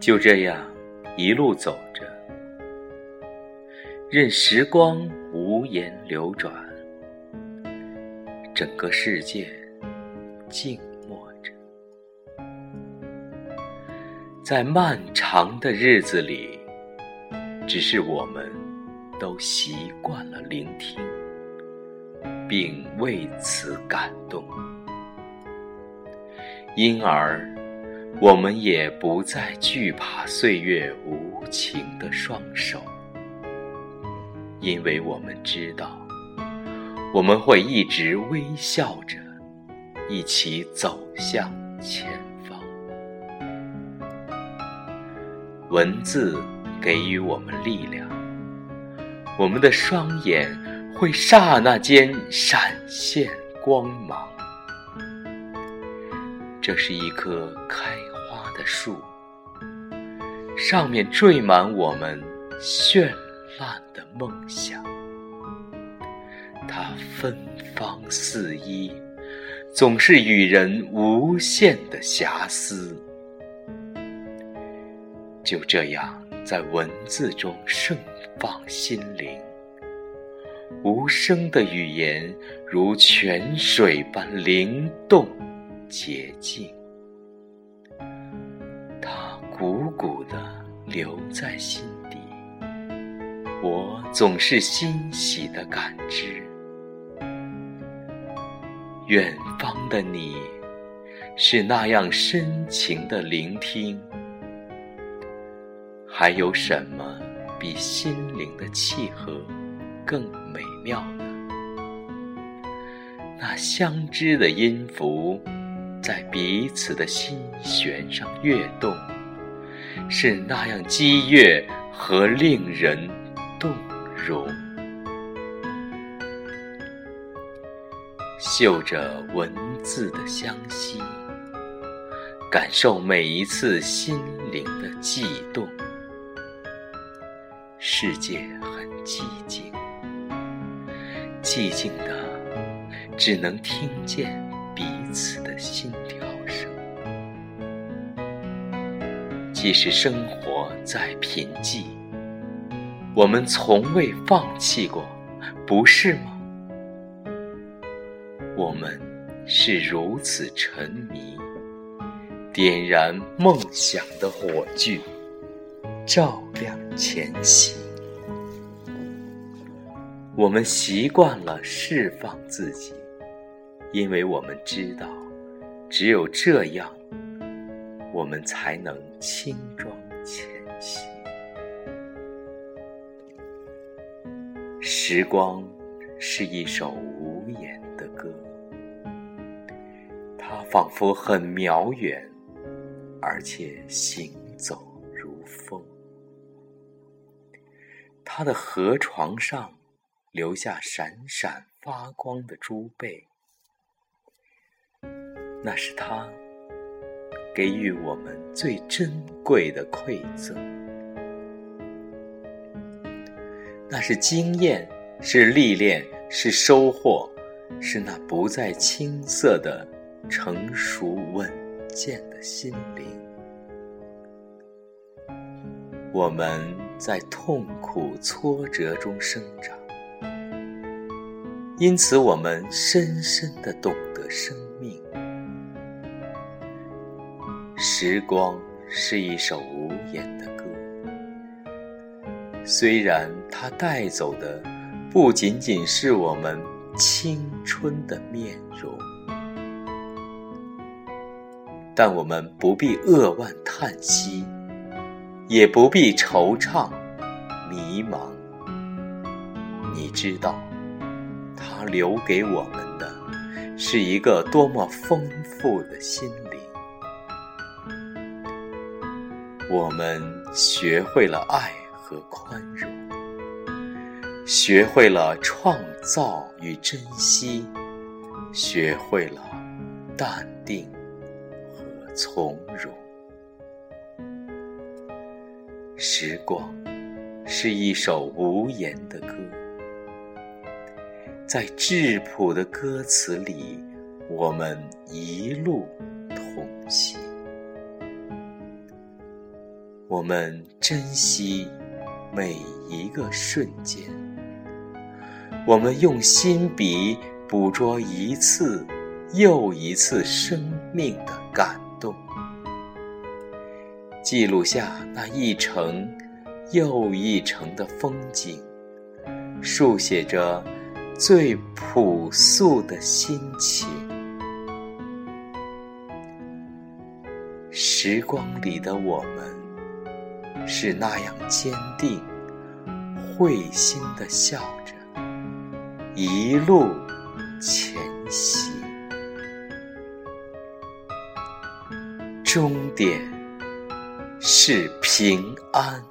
就这样一路走着，任时光无言流转，整个世界静默着。在漫长的日子里，只是我们都习惯了聆听，并为此感动，因而。我们也不再惧怕岁月无情的双手，因为我们知道，我们会一直微笑着，一起走向前方。文字给予我们力量，我们的双眼会刹那间闪现光芒。这是一颗开的树，上面缀满我们绚烂的梦想。它芬芳四溢，总是与人无限的遐思。就这样，在文字中盛放心灵，无声的语言如泉水般灵动。洁净，它汩汩地留在心底，我总是欣喜地感知。远方的你，是那样深情的聆听。还有什么比心灵的契合更美妙呢？那相知的音符。在彼此的心弦上跃动，是那样激越和令人动容。嗅着文字的香息，感受每一次心灵的悸动。世界很寂静，寂静的，只能听见。彼此的心跳即使生活再贫瘠，我们从未放弃过，不是吗？我们是如此沉迷，点燃梦想的火炬，照亮前行。我们习惯了释放自己。因为我们知道，只有这样，我们才能轻装前行。时光是一首无言的歌，它仿佛很渺远，而且行走如风。它的河床上留下闪闪发光的珠贝。那是他给予我们最珍贵的馈赠，那是经验，是历练，是收获，是那不再青涩的成熟稳健的心灵。我们在痛苦挫折中生长，因此我们深深的懂得生时光是一首无言的歌，虽然它带走的不仅仅是我们青春的面容，但我们不必扼腕叹息，也不必惆怅迷茫。你知道，它留给我们的是一个多么丰富的心灵。我们学会了爱和宽容，学会了创造与珍惜，学会了淡定和从容。时光是一首无言的歌，在质朴的歌词里，我们一路同行。我们珍惜每一个瞬间，我们用心笔捕捉一次又一次生命的感动，记录下那一程又一程的风景，书写着最朴素的心情。时光里的我们，是那样坚定、会心的笑着，一路前行。终点是平安。